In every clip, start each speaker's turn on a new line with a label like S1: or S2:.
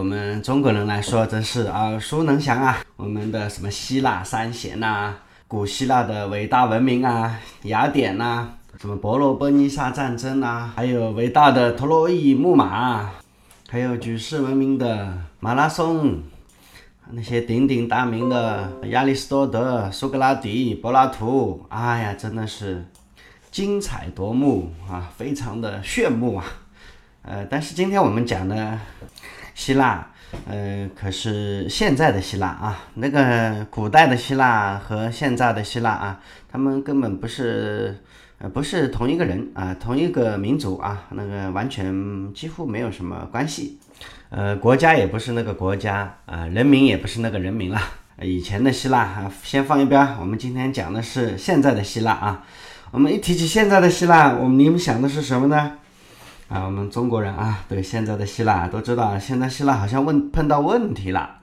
S1: 我们中国人来说，真是耳熟能详啊！我们的什么希腊三贤呐，古希腊的伟大文明啊，雅典呐，什么伯罗奔尼撒战争呐，还有伟大的特洛伊木马，还有举世闻名的马拉松，那些鼎鼎大名的亚里士多德、苏格拉底、柏拉图，哎呀，真的是精彩夺目啊，非常的炫目啊！呃，但是今天我们讲的希腊，呃，可是现在的希腊啊，那个古代的希腊和现在的希腊啊，他们根本不是，呃，不是同一个人啊，同一个民族啊，那个完全几乎没有什么关系，呃，国家也不是那个国家啊，人民也不是那个人民了。以前的希腊啊，先放一边，我们今天讲的是现在的希腊啊。我们一提起现在的希腊，我们你们想的是什么呢？啊，我们中国人啊，对现在的希腊都知道，现在希腊好像问碰到问题了，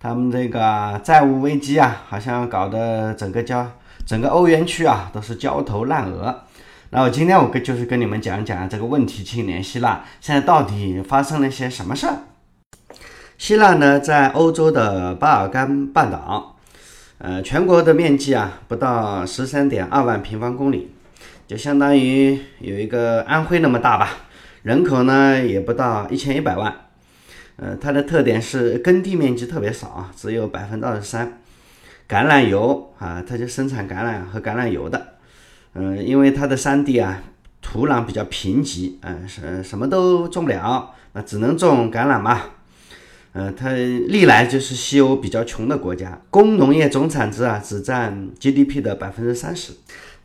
S1: 他们这个债务危机啊，好像搞得整个交整个欧元区啊都是焦头烂额。那我今天我跟就是跟你们讲讲这个问题青年希腊现在到底发生了些什么事儿。希腊呢，在欧洲的巴尔干半岛，呃，全国的面积啊不到十三点二万平方公里。就相当于有一个安徽那么大吧，人口呢也不到一千一百万。呃，它的特点是耕地面积特别少啊，只有百分之二十三。橄榄油啊，它就生产橄榄和橄榄油的。嗯，因为它的山地啊，土壤比较贫瘠，嗯，什什么都种不了，那只能种橄榄嘛。嗯，它历来就是西欧比较穷的国家，工农业总产值啊只占 GDP 的百分之三十。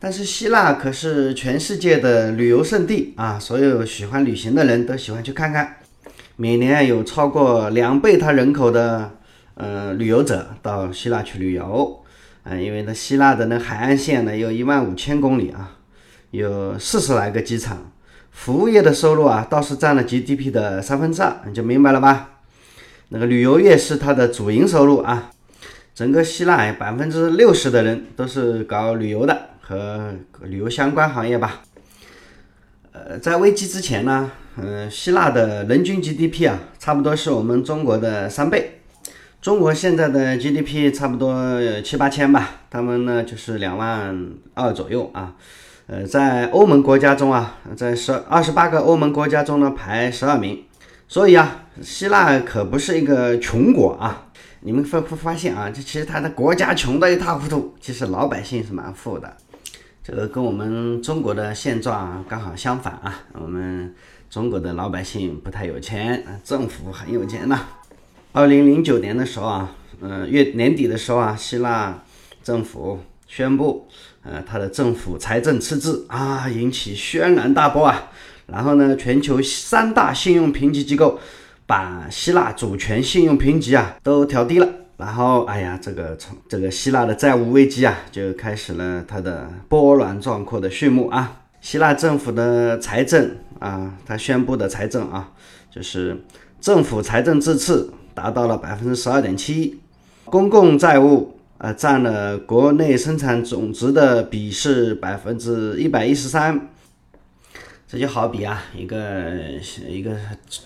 S1: 但是希腊可是全世界的旅游胜地啊，所有喜欢旅行的人都喜欢去看看。每年有超过两倍它人口的呃旅游者到希腊去旅游，啊，因为那希腊的那海岸线呢有一万五千公里啊，有四十来个机场，服务业的收入啊倒是占了 GDP 的三分之二，你就明白了吧？那个旅游业是它的主营收入啊，整个希腊百分之六十的人都是搞旅游的。和旅游相关行业吧，呃，在危机之前呢，嗯，希腊的人均 GDP 啊，差不多是我们中国的三倍。中国现在的 GDP 差不多七八千吧，他们呢就是两万二左右啊。呃，在欧盟国家中啊，在十二十八个欧盟国家中呢排十二名。所以啊，希腊可不是一个穷国啊。你们发不发现啊？这其实它的国家穷的一塌糊涂，其实老百姓是蛮富的。这个跟我们中国的现状刚好相反啊！我们中国的老百姓不太有钱，政府很有钱呐。二零零九年的时候啊，嗯，月年底的时候啊，希腊政府宣布，呃，他的政府财政赤字啊，引起轩然大波啊。然后呢，全球三大信用评级机构把希腊主权信用评级啊都调低了。然后，哎呀，这个从这个希腊的债务危机啊，就开始了它的波澜壮阔的序幕啊。希腊政府的财政啊，他宣布的财政啊，就是政府财政赤字达到了百分之十二点七，公共债务呃占了国内生产总值的比是百分之一百一十三。这就好比啊，一个一个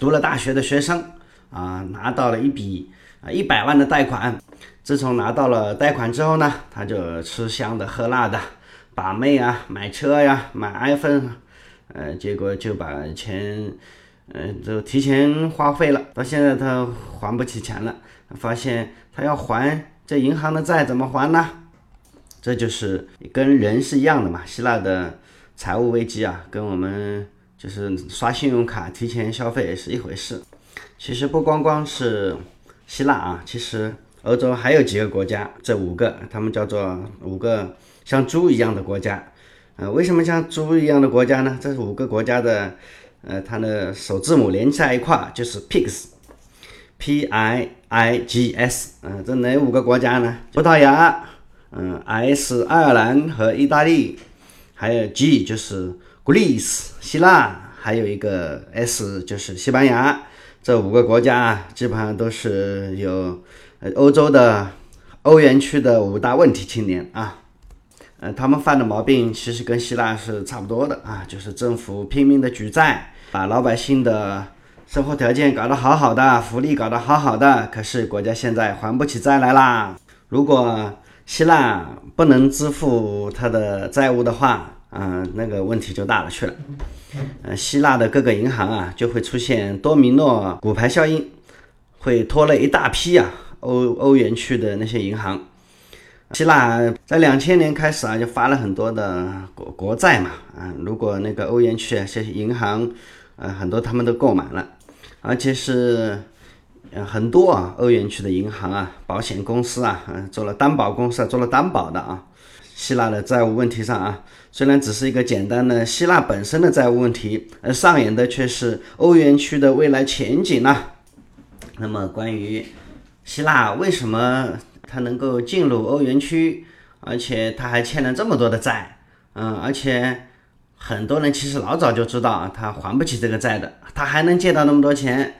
S1: 读了大学的学生啊，拿到了一笔。啊，一百万的贷款，自从拿到了贷款之后呢，他就吃香的喝辣的，把妹啊，买车呀，买 iPhone，呃，结果就把钱，呃，就提前花费了。到现在他还不起钱了，发现他要还这银行的债怎么还呢？这就是跟人是一样的嘛。希腊的财务危机啊，跟我们就是刷信用卡提前消费是一回事。其实不光光是。希腊啊，其实欧洲还有几个国家，这五个他们叫做五个像猪一样的国家。呃，为什么像猪一样的国家呢？这是五个国家的，呃，它的首字母连在一块就是 pigs，p i i g s。嗯，这哪五个国家呢？葡萄牙，嗯，s 爱尔兰和意大利，还有 g 就是 Greece 希腊，还有一个 s 就是西班牙。这五个国家啊，基本上都是有欧洲的欧元区的五大问题青年啊，呃，他们犯的毛病其实跟希腊是差不多的啊，就是政府拼命的举债，把老百姓的生活条件搞得好好的，福利搞得好好的，可是国家现在还不起债来啦。如果希腊不能支付他的债务的话，嗯，那个问题就大了去了。呃，希腊的各个银行啊，就会出现多米诺骨牌效应，会拖累一大批啊欧欧元区的那些银行。希腊在两千年开始啊，就发了很多的国国债嘛，啊，如果那个欧元区啊，这些银行，呃，很多他们都购买了，而且是，呃，很多啊，欧元区的银行啊，保险公司啊，嗯，做了担保公司，做了担保的啊，希腊的债务问题上啊，虽然只是一个简单的希腊本身的债务问题，而上演的却是欧元区的未来前景呢。那么关于希腊为什么？它能够进入欧元区，而且它还欠了这么多的债，嗯，而且很多人其实老早就知道他还不起这个债的，他还能借到那么多钱，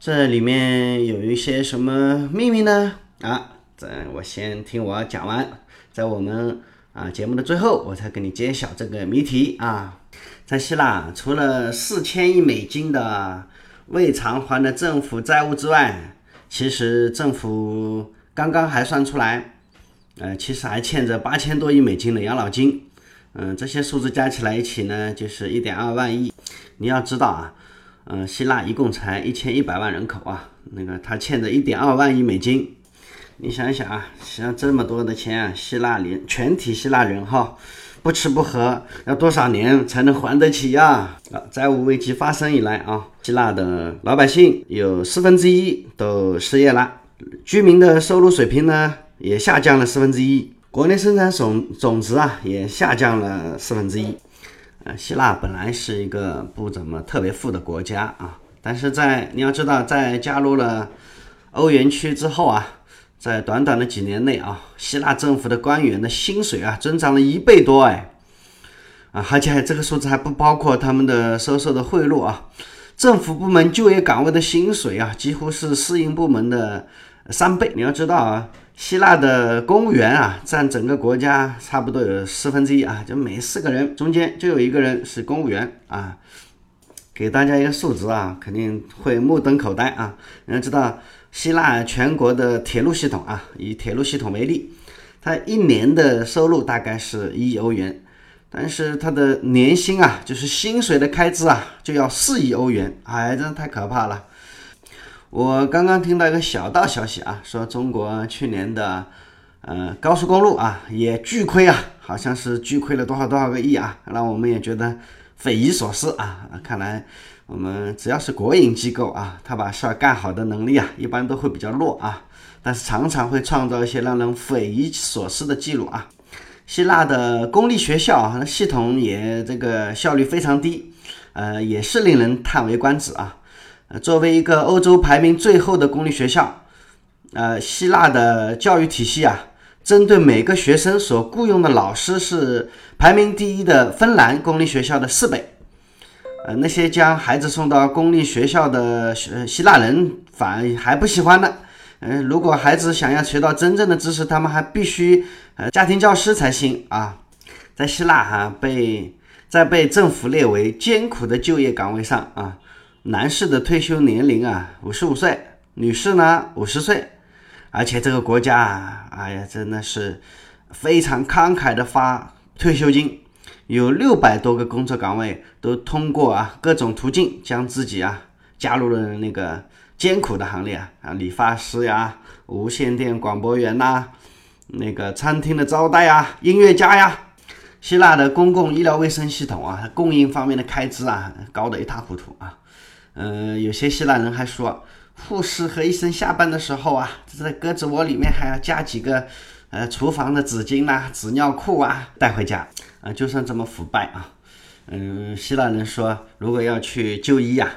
S1: 这里面有一些什么秘密呢？啊，这我先听我讲完，在我们啊节目的最后，我才给你揭晓这个谜题啊。在希腊，除了四千亿美金的未偿还的政府债务之外，其实政府。刚刚还算出来，呃，其实还欠着八千多亿美金的养老金，嗯，这些数字加起来一起呢，就是一点二万亿。你要知道啊，嗯，希腊一共才一千一百万人口啊，那个他欠着一点二万亿美金，你想想啊，像这么多的钱啊，希腊连全体希腊人哈，不吃不喝要多少年才能还得起呀？啊，债务危机发生以来啊，希腊的老百姓有四分之一都失业了。居民的收入水平呢也下降了四分之一，国内生产总总值啊也下降了四分之一。呃，希腊本来是一个不怎么特别富的国家啊，但是在你要知道，在加入了欧元区之后啊，在短短的几年内啊，希腊政府的官员的薪水啊增长了一倍多哎，啊，而且还这个数字还不包括他们的收受的贿赂啊，政府部门就业岗位的薪水啊几乎是私营部门的。三倍，你要知道啊，希腊的公务员啊，占整个国家差不多有四分之一啊，就每四个人中间就有一个人是公务员啊。给大家一个数值啊，肯定会目瞪口呆啊。你要知道，希腊全国的铁路系统啊，以铁路系统为例，它一年的收入大概是一亿欧元，但是它的年薪啊，就是薪水的开支啊，就要四亿欧元，哎，真的太可怕了。我刚刚听到一个小道消息啊，说中国去年的呃高速公路啊也巨亏啊，好像是巨亏了多少多少个亿啊，让我们也觉得匪夷所思啊。看来我们只要是国营机构啊，他把事儿干好的能力啊，一般都会比较弱啊，但是常常会创造一些让人匪夷所思的记录啊。希腊的公立学校啊，系统也这个效率非常低，呃，也是令人叹为观止啊。呃作为一个欧洲排名最后的公立学校，呃，希腊的教育体系啊，针对每个学生所雇佣的老师是排名第一的芬兰公立学校的四倍。呃，那些将孩子送到公立学校的希腊人反而还不喜欢呢。嗯，如果孩子想要学到真正的知识，他们还必须呃家庭教师才行啊。在希腊哈，被在被政府列为艰苦的就业岗位上啊。男士的退休年龄啊，五十五岁；女士呢，五十岁。而且这个国家啊，哎呀，真的是非常慷慨的发退休金，有六百多个工作岗位都通过啊各种途径将自己啊加入了那个艰苦的行列啊，理发师呀，无线电广播员呐，那个餐厅的招待呀，音乐家呀。希腊的公共医疗卫生系统啊，供应方面的开支啊，高得一塌糊涂啊。嗯，有些希腊人还说，护士和医生下班的时候啊，在鸽子窝里面还要加几个，呃，厨房的纸巾呐、纸尿裤啊带回家啊，就算这么腐败啊。嗯，希腊人说，如果要去就医呀，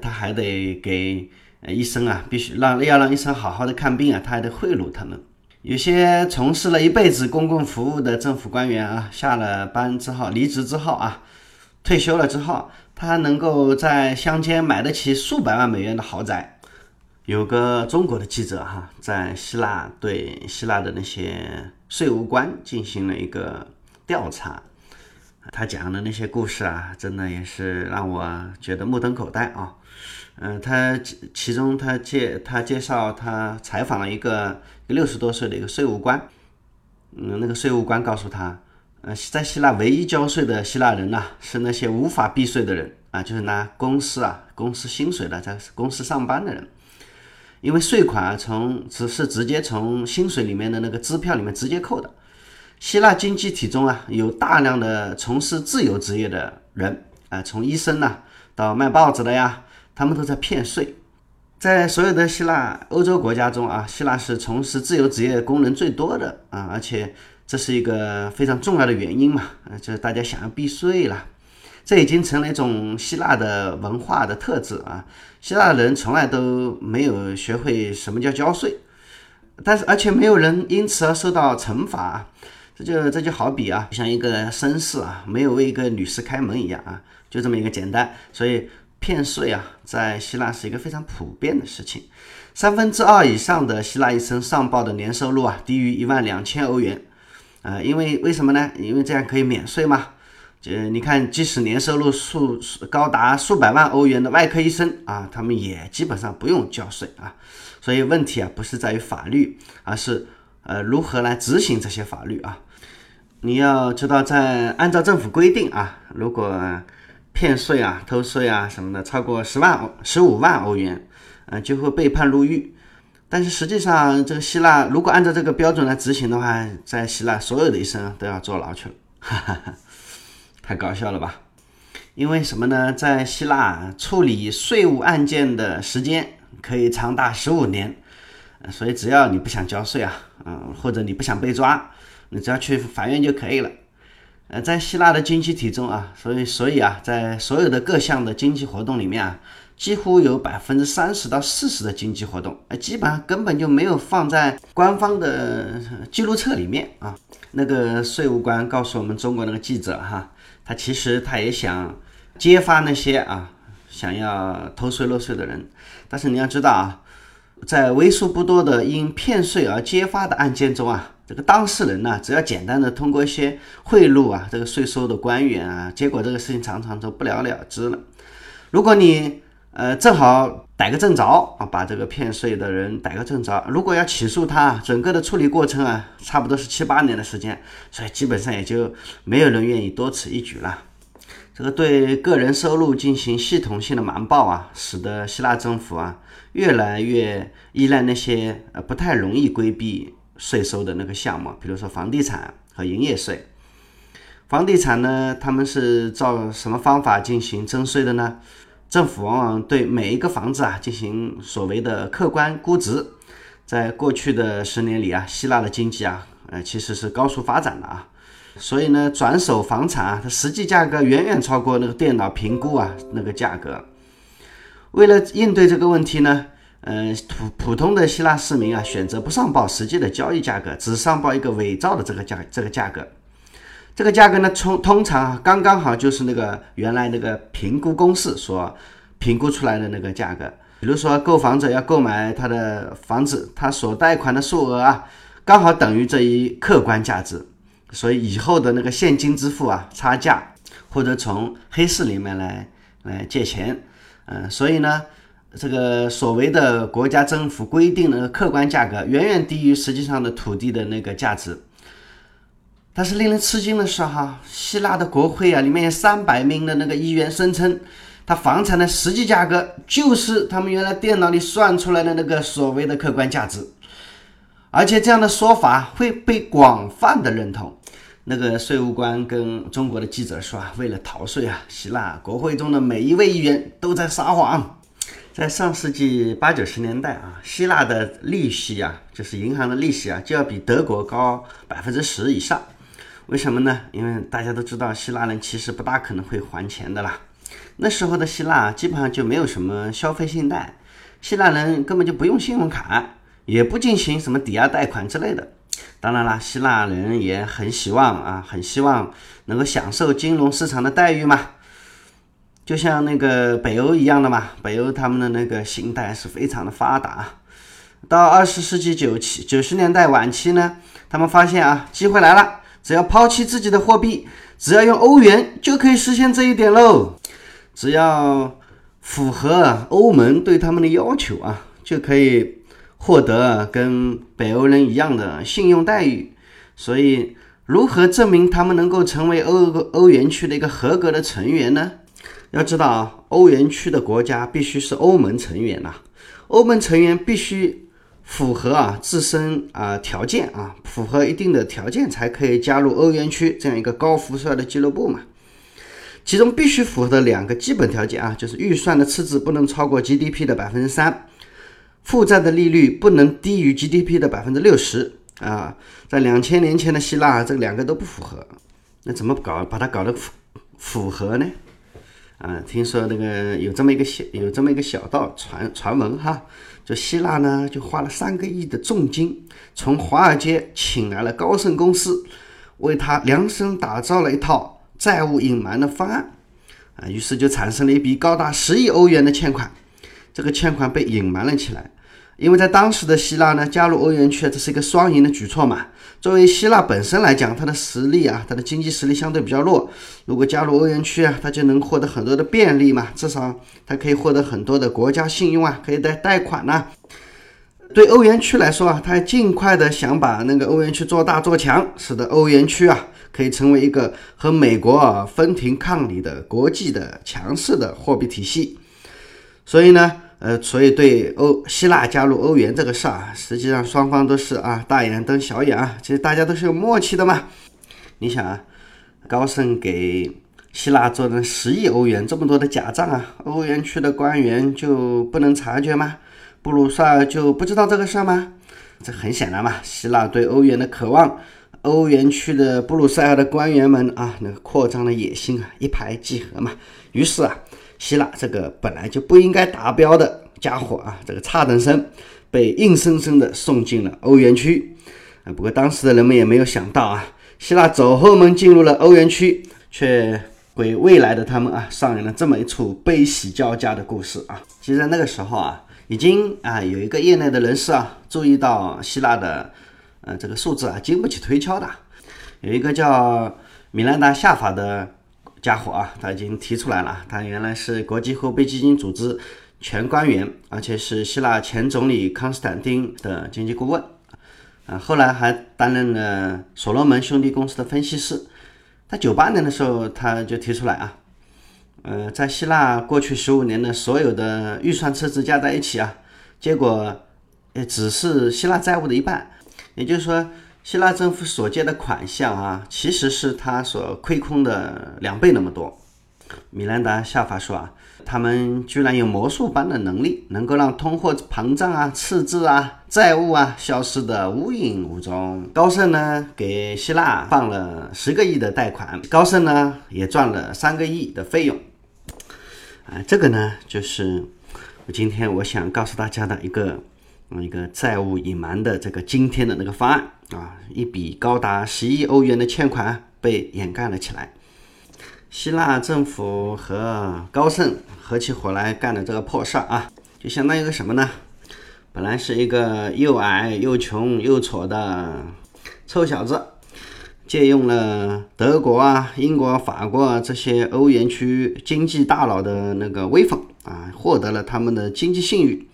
S1: 他还得给医生啊，必须让要让医生好好的看病啊，他还得贿赂他们。有些从事了一辈子公共服务的政府官员啊，下了班之后离职之后啊，退休了之后。他能够在乡间买得起数百万美元的豪宅。有个中国的记者哈，在希腊对希腊的那些税务官进行了一个调查，他讲的那些故事啊，真的也是让我觉得目瞪口呆啊。嗯，他其中他介他介绍他采访了一个六十多岁的一个税务官，嗯，那个税务官告诉他，呃，在希腊唯一交税的希腊人呐，是那些无法避税的人啊，就是拿公司啊公司薪水的在公司上班的人，因为税款啊从只是直接从薪水里面的那个支票里面直接扣的。希腊经济体中啊有大量的从事自由职业的人啊，从医生呐到卖报纸的呀。他们都在骗税，在所有的希腊欧洲国家中啊，希腊是从事自由职业工人最多的啊，而且这是一个非常重要的原因嘛，呃，就是大家想要避税了，这已经成了一种希腊的文化的特质啊。希腊人从来都没有学会什么叫交税，但是而且没有人因此而受到惩罚，这就这就好比啊，像一个绅士啊，没有为一个女士开门一样啊，就这么一个简单，所以。骗税啊，在希腊是一个非常普遍的事情。三分之二以上的希腊医生上报的年收入啊，低于一万两千欧元。呃，因为为什么呢？因为这样可以免税嘛。呃，你看，即使年收入数高达数百万欧元的外科医生啊，他们也基本上不用交税啊。所以问题啊，不是在于法律，而是呃如何来执行这些法律啊。你要知道，在按照政府规定啊，如果骗税啊、偷税啊什么的，超过十万欧、十五万欧元，呃，就会被判入狱。但是实际上，这个希腊如果按照这个标准来执行的话，在希腊所有的医生都要坐牢去了，哈哈哈，太搞笑了吧？因为什么呢？在希腊处理税务案件的时间可以长达十五年，所以只要你不想交税啊，嗯，或者你不想被抓，你只要去法院就可以了。呃，在希腊的经济体中啊，所以所以啊，在所有的各项的经济活动里面啊，几乎有百分之三十到四十的经济活动，呃，基本上根本就没有放在官方的记录册里面啊。那个税务官告诉我们中国那个记者哈，他其实他也想揭发那些啊想要偷税漏税的人，但是你要知道啊，在为数不多的因骗税而揭发的案件中啊。这个当事人呢，只要简单的通过一些贿赂啊，这个税收的官员啊，结果这个事情常常就不了了之了。如果你呃正好逮个正着啊，把这个骗税的人逮个正着，如果要起诉他，整个的处理过程啊，差不多是七八年的时间，所以基本上也就没有人愿意多此一举了。这个对个人收入进行系统性的瞒报啊，使得希腊政府啊越来越依赖那些呃不太容易规避。税收的那个项目，比如说房地产和营业税。房地产呢，他们是照什么方法进行征税的呢？政府往往对每一个房子啊进行所谓的客观估值。在过去的十年里啊，希腊的经济啊，呃，其实是高速发展的啊，所以呢，转手房产啊，它实际价格远远超过那个电脑评估啊那个价格。为了应对这个问题呢？嗯，普普通的希腊市民啊，选择不上报实际的交易价格，只上报一个伪造的这个价这个价格。这个价格呢，通通常，刚刚好就是那个原来那个评估公式所评估出来的那个价格。比如说，购房者要购买他的房子，他所贷款的数额啊，刚好等于这一客观价值，所以以后的那个现金支付啊，差价或者从黑市里面来来借钱，嗯，所以呢。这个所谓的国家政府规定的客观价格远远低于实际上的土地的那个价值。但是令人吃惊的是，哈，希腊的国会啊，里面有三百名的那个议员声称，他房产的实际价格就是他们原来电脑里算出来的那个所谓的客观价值，而且这样的说法会被广泛的认同。那个税务官跟中国的记者说啊，为了逃税啊，希腊国会中的每一位议员都在撒谎。在上世纪八九十年代啊，希腊的利息啊，就是银行的利息啊，就要比德国高百分之十以上。为什么呢？因为大家都知道，希腊人其实不大可能会还钱的啦。那时候的希腊基本上就没有什么消费信贷，希腊人根本就不用信用卡，也不进行什么抵押贷款之类的。当然啦，希腊人也很希望啊，很希望能够享受金融市场的待遇嘛。就像那个北欧一样的嘛，北欧他们的那个信贷是非常的发达。到二十世纪九七九十年代晚期呢，他们发现啊，机会来了，只要抛弃自己的货币，只要用欧元就可以实现这一点喽。只要符合欧盟对他们的要求啊，就可以获得跟北欧人一样的信用待遇。所以，如何证明他们能够成为欧欧元区的一个合格的成员呢？要知道啊，欧元区的国家必须是欧盟成员呐，欧盟成员必须符合啊自身啊条件啊，符合一定的条件才可以加入欧元区这样一个高富帅的俱乐部嘛。其中必须符合的两个基本条件啊，就是预算的赤字不能超过 GDP 的百分之三，负债的利率不能低于 GDP 的百分之六十啊。在两千年前的希腊，这两个都不符合，那怎么搞把它搞得符符合呢？啊，听说那个有这么一个小有这么一个小道传传闻哈，就希腊呢就花了三个亿的重金，从华尔街请来了高盛公司，为他量身打造了一套债务隐瞒的方案，啊，于是就产生了一笔高达十亿欧元的欠款，这个欠款被隐瞒了起来。因为在当时的希腊呢，加入欧元区这是一个双赢的举措嘛。作为希腊本身来讲，它的实力啊，它的经济实力相对比较弱。如果加入欧元区啊，它就能获得很多的便利嘛，至少它可以获得很多的国家信用啊，可以贷贷款呐。对欧元区来说啊，它尽快的想把那个欧元区做大做强，使得欧元区啊可以成为一个和美国啊分庭抗礼的国际的强势的货币体系。所以呢。呃，所以对欧希腊加入欧元这个事儿啊，实际上双方都是啊大眼瞪小眼啊，其实大家都是有默契的嘛。你想啊，高盛给希腊做了十亿欧元这么多的假账啊，欧元区的官员就不能察觉吗？布鲁塞尔就不知道这个事儿吗？这很显然嘛，希腊对欧元的渴望，欧元区的布鲁塞尔的官员们啊，那个扩张的野心啊，一拍即合嘛。于是啊。希腊这个本来就不应该达标的家伙啊，这个差等生被硬生生的送进了欧元区啊。不过当时的人们也没有想到啊，希腊走后门进入了欧元区，却给未来的他们啊上演了这么一出悲喜交加的故事啊。其实在那个时候啊，已经啊有一个业内的人士啊注意到希腊的呃这个数字啊经不起推敲的，有一个叫米兰达夏法的。家伙啊，他已经提出来了。他原来是国际货币基金组织前官员，而且是希腊前总理康斯坦丁的经济顾问。啊，后来还担任了所罗门兄弟公司的分析师。他九八年的时候，他就提出来啊，呃，在希腊过去十五年的所有的预算赤字加在一起啊，结果也只是希腊债务的一半。也就是说。希腊政府所借的款项啊，其实是他所亏空的两倍那么多。米兰达夏法说啊，他们居然有魔术般的能力，能够让通货膨胀啊、赤字啊、债务啊消失的无影无踪。高盛呢，给希腊放了十个亿的贷款，高盛呢也赚了三个亿的费用。啊，这个呢，就是我今天我想告诉大家的一个。一个债务隐瞒的这个今天的那个方案啊，一笔高达十亿欧元的欠款被掩盖了起来。希腊政府和高盛合起伙来干的这个破事儿啊，就相当于个什么呢？本来是一个又矮又穷又丑的臭小子，借用了德国啊、英国、法国这些欧元区经济大佬的那个威风啊，获得了他们的经济信誉。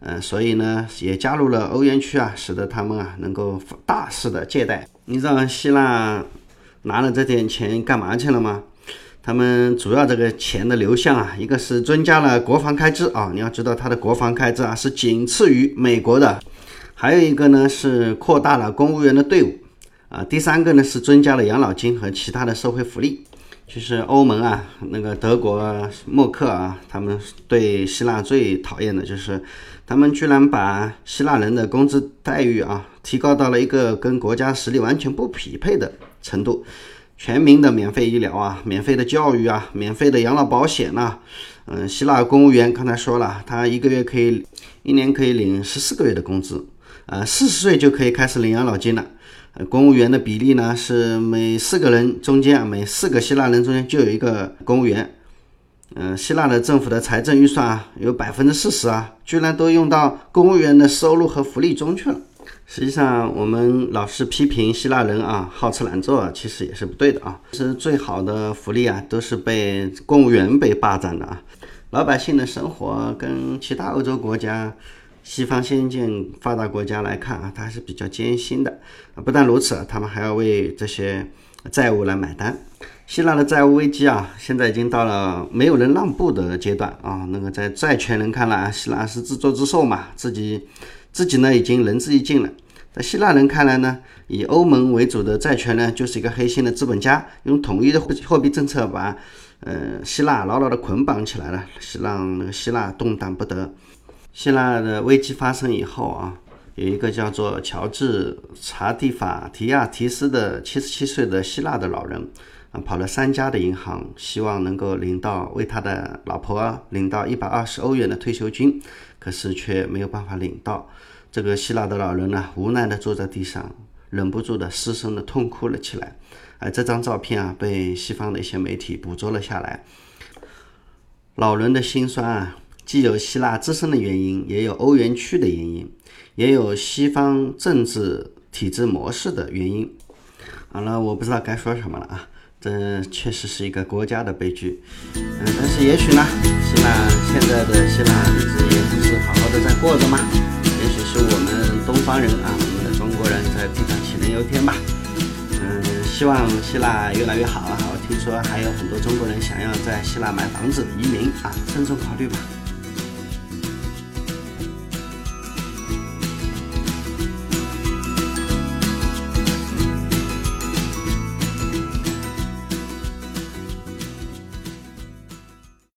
S1: 嗯，所以呢，也加入了欧元区啊，使得他们啊能够大肆的借贷。你知道希腊拿了这点钱干嘛去了吗？他们主要这个钱的流向啊，一个是增加了国防开支啊，你要知道它的国防开支啊是仅次于美国的，还有一个呢是扩大了公务员的队伍啊，第三个呢是增加了养老金和其他的社会福利。就是欧盟啊，那个德国默克啊，他们对希腊最讨厌的就是。他们居然把希腊人的工资待遇啊提高到了一个跟国家实力完全不匹配的程度，全民的免费医疗啊，免费的教育啊，免费的养老保险呐，嗯，希腊公务员刚才说了，他一个月可以，一年可以领十四个月的工资，呃，四十岁就可以开始领养老金了，公务员的比例呢是每四个人中间，每四个希腊人中间就有一个公务员。嗯，希腊的政府的财政预算啊，有百分之四十啊，居然都用到公务员的收入和福利中去了。实际上，我们老是批评希腊人啊好吃懒做，其实也是不对的啊。其实最好的福利啊，都是被公务员被霸占的啊。老百姓的生活跟其他欧洲国家、西方先进发达国家来看啊，它还是比较艰辛的。不但如此，他们还要为这些债务来买单。希腊的债务危机啊，现在已经到了没有人让步的阶段啊。那个在债权人看来啊，希腊是自作自受嘛，自己。自己呢已经仁至义尽了，在希腊人看来呢，以欧盟为主的债权呢就是一个黑心的资本家，用统一的货货币政策把呃希腊牢牢的捆绑起来了，是让那个希腊动弹不得。希腊的危机发生以后啊，有一个叫做乔治查蒂法提亚提斯的七十七岁的希腊的老人跑了三家的银行，希望能够领到为他的老婆领到一百二十欧元的退休金。可是却没有办法领到。这个希腊的老人呢，无奈地坐在地上，忍不住的失声的痛哭了起来。而这张照片啊，被西方的一些媒体捕捉了下来。老人的心酸啊，既有希腊自身的原因，也有欧元区的原因，也有西方政治体制模式的原因。好了，我不知道该说什么了啊。这确实是一个国家的悲剧，嗯，但是也许呢，希腊现在的希腊日子也不是好好的在过着吗？也许是我们东方人啊，我们的中国人在地上杞人忧天吧。嗯，希望希腊越来越好啊！我听说还有很多中国人想要在希腊买房子移民啊，慎重考虑吧。